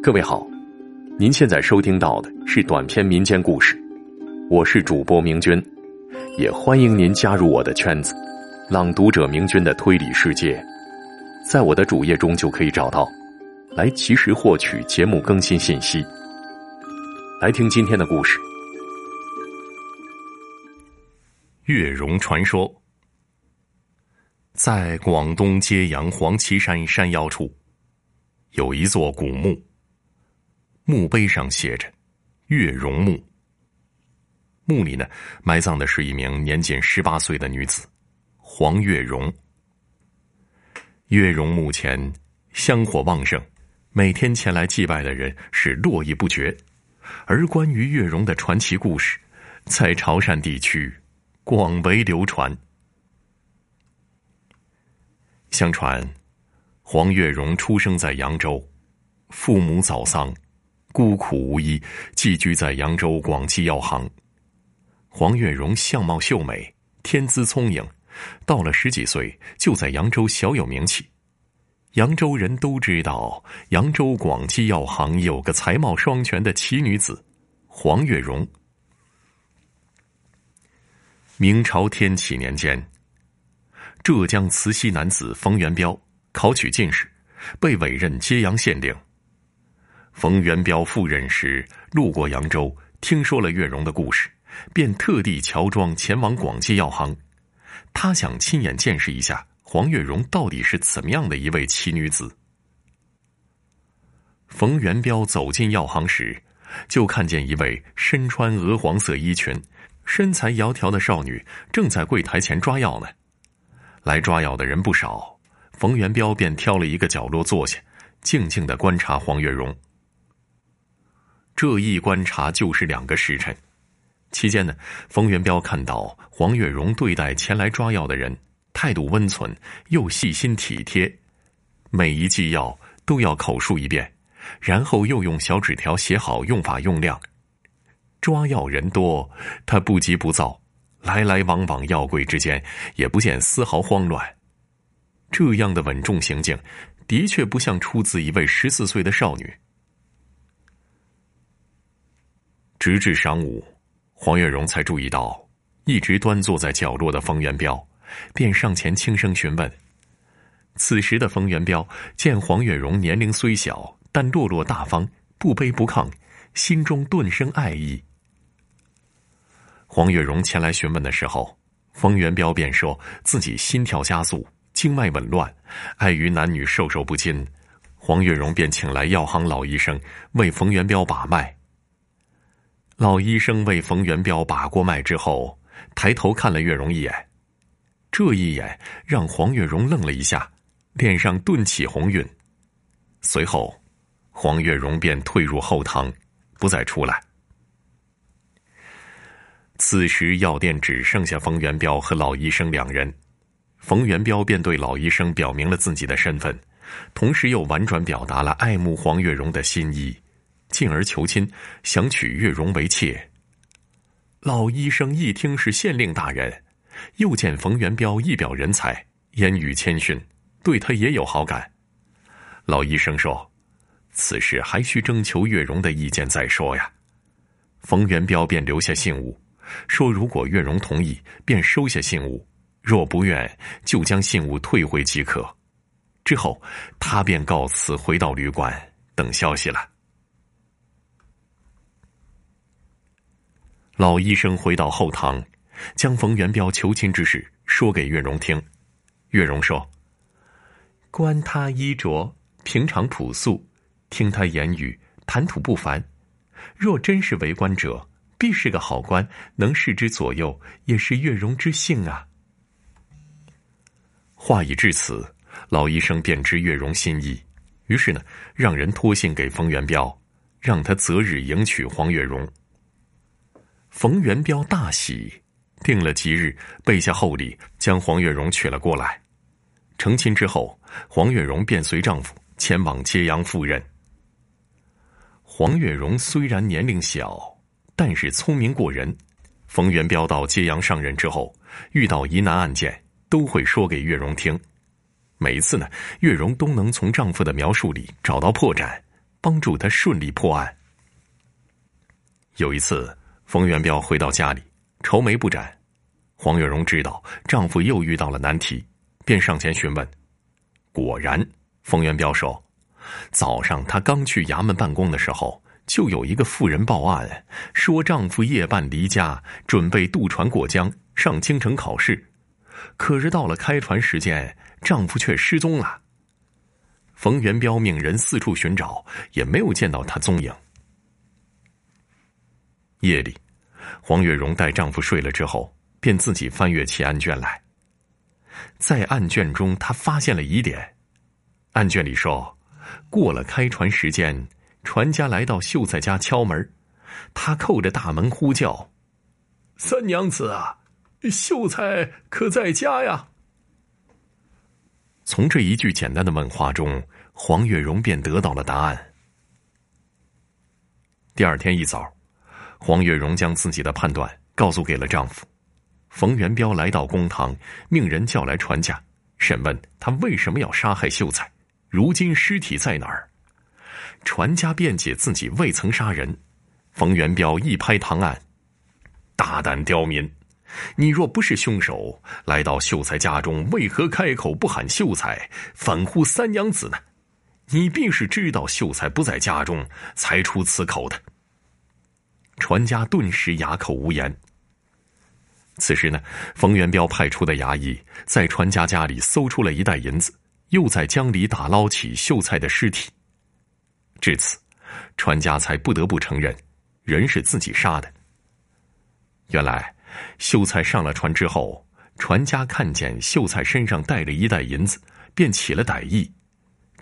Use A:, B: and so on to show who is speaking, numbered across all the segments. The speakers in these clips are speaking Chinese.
A: 各位好，您现在收听到的是短篇民间故事，我是主播明君，也欢迎您加入我的圈子——朗读者明君的推理世界，在我的主页中就可以找到，来及时获取节目更新信息。来听今天的故事，《
B: 月容传说》。在广东揭阳黄岐山山腰处，有一座古墓，墓碑上写着“月容墓”。墓里呢，埋葬的是一名年仅十八岁的女子黄月容。月容墓前香火旺盛，每天前来祭拜的人是络绎不绝，而关于月容的传奇故事，在潮汕地区广为流传。相传，黄月荣出生在扬州，父母早丧，孤苦无依，寄居在扬州广济药行。黄月荣相貌秀美，天资聪颖，到了十几岁就在扬州小有名气。扬州人都知道，扬州广济药行有个才貌双全的奇女子黄月荣。明朝天启年间。浙江慈溪男子冯元彪考取进士，被委任揭阳县令。冯元彪赴任时路过扬州，听说了月容的故事，便特地乔装前往广济药行。他想亲眼见识一下黄月荣到底是怎么样的一位奇女子。冯元彪走进药行时，就看见一位身穿鹅黄色衣裙、身材窈窕的少女正在柜台前抓药呢。来抓药的人不少，冯元彪便挑了一个角落坐下，静静的观察黄月荣。这一观察就是两个时辰，期间呢，冯元彪看到黄月荣对待前来抓药的人态度温存又细心体贴，每一剂药都要口述一遍，然后又用小纸条写好用法用量。抓药人多，他不急不躁。来来往往，药柜之间也不见丝毫慌乱。这样的稳重行径，的确不像出自一位十四岁的少女。直至晌午，黄月荣才注意到一直端坐在角落的冯元彪，便上前轻声询问。此时的冯元彪见黄月荣年龄虽小，但落落大方，不卑不亢，心中顿生爱意。黄月荣前来询问的时候，冯元彪便说自己心跳加速，经脉紊乱，碍于男女授受不亲，黄月荣便请来药行老医生为冯元彪把脉。老医生为冯元彪把过脉之后，抬头看了月容一眼，这一眼让黄月荣愣了一下，脸上顿起红晕。随后，黄月荣便退入后堂，不再出来。此时药店只剩下冯元彪和老医生两人，冯元彪便对老医生表明了自己的身份，同时又婉转表达了爱慕黄月荣的心意，进而求亲，想娶月容为妾。老医生一听是县令大人，又见冯元彪一表人才，言语谦逊，对他也有好感。老医生说：“此事还需征求月容的意见再说呀。”冯元彪便留下信物。说：“如果月容同意，便收下信物；若不愿，就将信物退回即可。”之后，他便告辞，回到旅馆等消息了。老医生回到后堂，将冯元彪求亲之事说给月容听。月容说：“观他衣着平常朴素，听他言语谈吐不凡，若真是为官者。”必是个好官，能视之左右，也是月容之幸啊。话已至此，老医生便知月容心意，于是呢，让人托信给冯元彪，让他择日迎娶黄月容。冯元彪大喜，定了吉日，备下厚礼，将黄月容娶了过来。成亲之后，黄月容便随丈夫前往揭阳赴任。黄月容虽然年龄小。但是聪明过人，冯元彪到揭阳上任之后，遇到疑难案件，都会说给月容听。每次呢，月容都能从丈夫的描述里找到破绽，帮助他顺利破案。有一次，冯元彪回到家里，愁眉不展。黄月荣知道丈夫又遇到了难题，便上前询问。果然，冯元彪说，早上他刚去衙门办公的时候，就有一个妇人报案，说丈夫夜半离家，准备渡船过江上京城考试，可是到了开船时间，丈夫却失踪了。冯元彪命人四处寻找，也没有见到他踪影。夜里，黄月荣带丈夫睡了之后。便自己翻阅起案卷来，在案卷中，他发现了疑点。案卷里说，过了开船时间，船家来到秀才家敲门，他扣着大门呼叫：“三娘子啊，秀才可在家呀？”从这一句简单的问话中，黄月荣便得到了答案。第二天一早，黄月荣将自己的判断告诉给了丈夫。冯元彪来到公堂，命人叫来船家，审问他为什么要杀害秀才，如今尸体在哪儿？船家辩解自己未曾杀人。冯元彪一拍堂案：“大胆刁民！你若不是凶手，来到秀才家中，为何开口不喊秀才，反呼三娘子呢？你必是知道秀才不在家中，才出此口的。”船家顿时哑口无言。此时呢，冯元彪派出的衙役在船家家里搜出了一袋银子，又在江里打捞起秀才的尸体。至此，船家才不得不承认，人是自己杀的。原来，秀才上了船之后，船家看见秀才身上带着一袋银子，便起了歹意。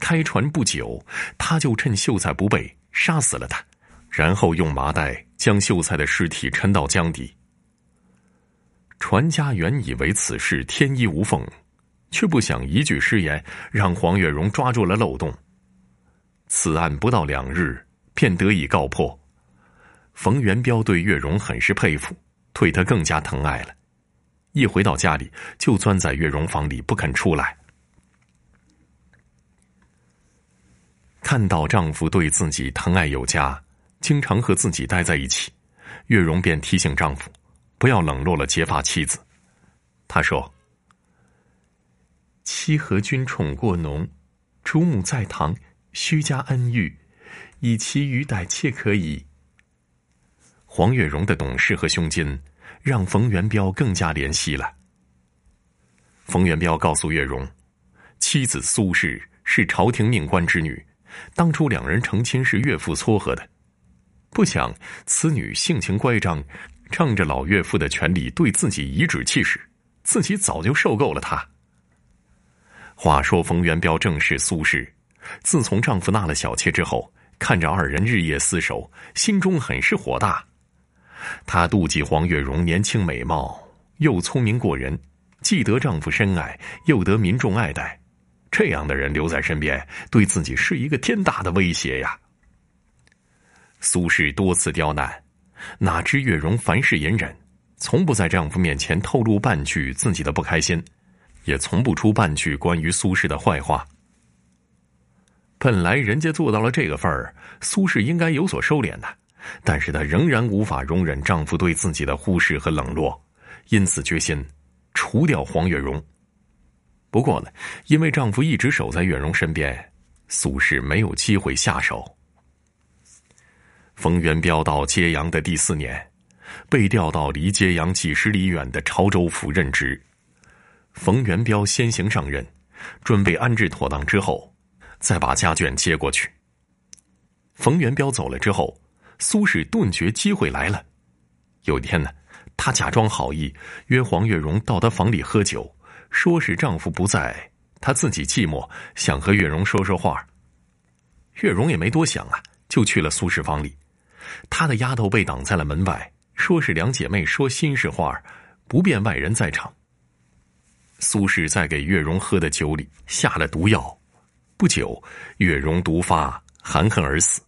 B: 开船不久，他就趁秀才不备，杀死了他，然后用麻袋将秀才的尸体沉到江底。船家原以为此事天衣无缝，却不想一句失言让黄月荣抓住了漏洞。此案不到两日便得以告破。冯元彪对月荣很是佩服，对他更加疼爱了。一回到家里，就钻在月容房里不肯出来。看到丈夫对自己疼爱有加，经常和自己待在一起，月容便提醒丈夫。不要冷落了结发妻子，他说：“妻和君宠过浓，主母在堂，须加恩遇，以其余待妾可以。”黄月荣的懂事和胸襟，让冯元彪更加怜惜了。冯元彪告诉月荣，妻子苏氏是朝廷命官之女，当初两人成亲是岳父撮合的，不想此女性情乖张。仗着老岳父的权力对自己颐指气使，自己早就受够了他。话说冯元彪正是苏轼，自从丈夫纳了小妾之后，看着二人日夜厮守，心中很是火大。她妒忌黄月荣年轻美貌，又聪明过人，既得丈夫深爱，又得民众爱戴，这样的人留在身边，对自己是一个天大的威胁呀。苏轼多次刁难。哪知月容凡事隐忍，从不在丈夫面前透露半句自己的不开心，也从不出半句关于苏轼的坏话。本来人家做到了这个份儿，苏轼应该有所收敛的，但是她仍然无法容忍丈夫对自己的忽视和冷落，因此决心除掉黄月容。不过呢，因为丈夫一直守在月容身边，苏轼没有机会下手。冯元彪到揭阳的第四年，被调到离揭阳几十里远的潮州府任职。冯元彪先行上任，准备安置妥当之后，再把家眷接过去。冯元彪走了之后，苏轼顿觉机会来了。有一天呢，他假装好意约黄月荣到他房里喝酒，说是丈夫不在，他自己寂寞，想和月荣说说话。月荣也没多想啊，就去了苏轼房里。他的丫头被挡在了门外，说是两姐妹说心事话，不便外人在场。苏轼在给月容喝的酒里下了毒药，不久，月容毒发，含恨而死。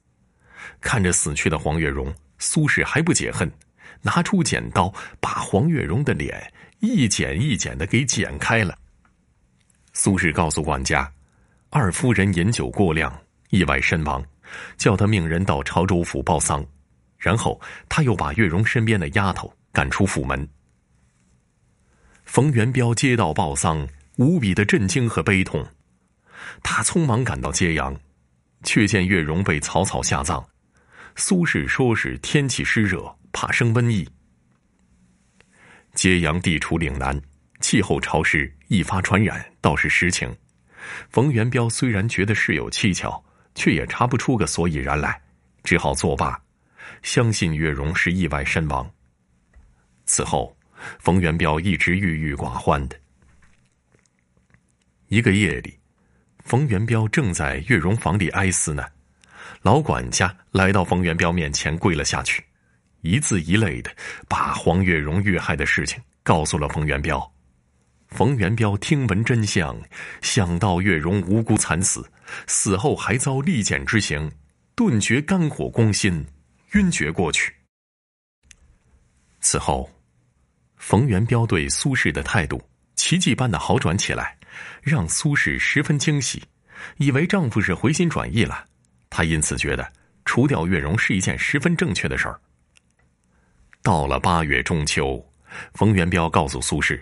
B: 看着死去的黄月容，苏轼还不解恨，拿出剪刀把黄月容的脸一剪一剪的给剪开了。苏轼告诉管家，二夫人饮酒过量，意外身亡，叫他命人到潮州府报丧。然后他又把月容身边的丫头赶出府门。冯元彪接到报丧，无比的震惊和悲痛，他匆忙赶到揭阳，却见月容被草草下葬。苏轼说是天气湿热，怕生瘟疫。揭阳地处岭南，气候潮湿，易发传染，倒是实情。冯元彪虽然觉得事有蹊跷，却也查不出个所以然来，只好作罢，相信月容是意外身亡。此后，冯元彪一直郁郁寡欢的。一个夜里，冯元彪正在月容房里哀思呢。老管家来到冯元彪面前，跪了下去，一字一泪的把黄月荣遇害的事情告诉了冯元彪。冯元彪听闻真相，想到月容无辜惨死，死后还遭利剑之刑，顿觉肝火攻心，晕厥过去。此后，冯元彪对苏轼的态度奇迹般的好转起来，让苏轼十分惊喜，以为丈夫是回心转意了。他因此觉得除掉月容是一件十分正确的事儿。到了八月中秋，冯元彪告诉苏轼：“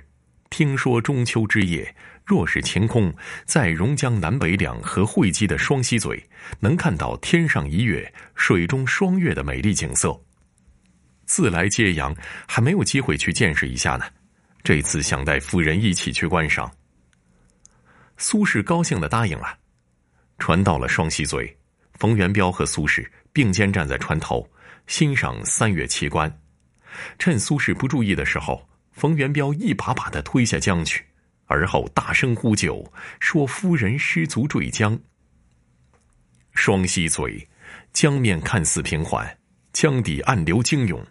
B: 听说中秋之夜，若是晴空，在榕江南北两河汇集的双溪嘴，能看到天上一月，水中双月的美丽景色。自来揭阳还没有机会去见识一下呢，这次想带夫人一起去观赏。”苏轼高兴的答应了。船到了双溪嘴。冯元彪和苏轼并肩站在船头，欣赏三月奇观。趁苏轼不注意的时候，冯元彪一把把他推下江去，而后大声呼救，说：“夫人失足坠江。”双溪嘴，江面看似平缓，江底暗流惊涌。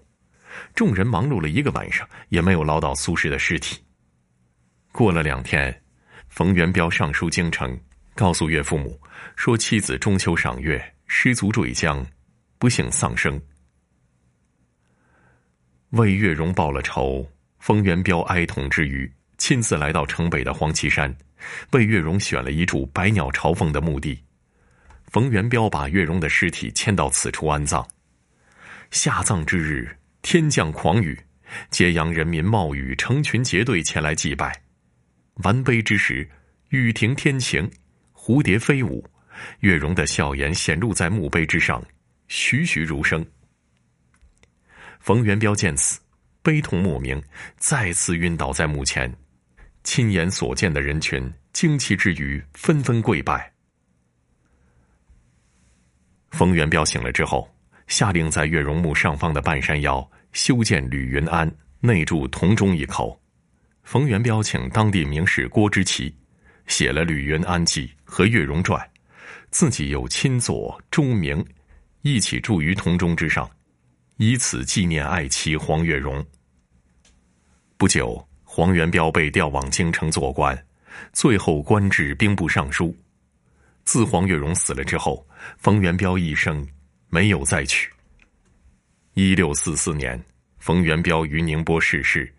B: 众人忙碌了一个晚上，也没有捞到苏轼的尸体。过了两天，冯元彪上书京城。告诉岳父母，说妻子中秋赏月失足坠江，不幸丧生。为月容报了仇，冯元彪哀痛之余，亲自来到城北的黄岐山，为月容选了一处百鸟朝凤的墓地。冯元彪把月容的尸体迁到此处安葬。下葬之日，天降狂雨，揭阳人民冒雨成群结队前来祭拜。完碑之时，雨停天晴。蝴蝶飞舞，月容的笑颜显露在墓碑之上，栩栩如生。冯元彪见此，悲痛莫名，再次晕倒在墓前。亲眼所见的人群惊奇之余，纷纷跪拜。冯元彪醒了之后，下令在月容墓上方的半山腰修建吕云庵，内筑铜钟一口。冯元彪请当地名士郭之奇。写了《吕云安记》和《月容传》，自己又亲作钟鸣，一起铸于铜钟之上，以此纪念爱妻黄月容。不久，黄元彪被调往京城做官，最后官至兵部尚书。自黄月荣死了之后，冯元彪一生没有再娶。一六四四年，冯元彪于宁波逝世，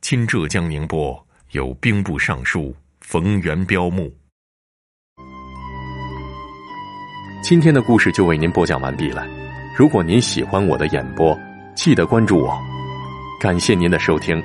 B: 今浙江宁波有兵部尚书。冯元彪墓。
A: 今天的故事就为您播讲完毕了。如果您喜欢我的演播，记得关注我。感谢您的收听。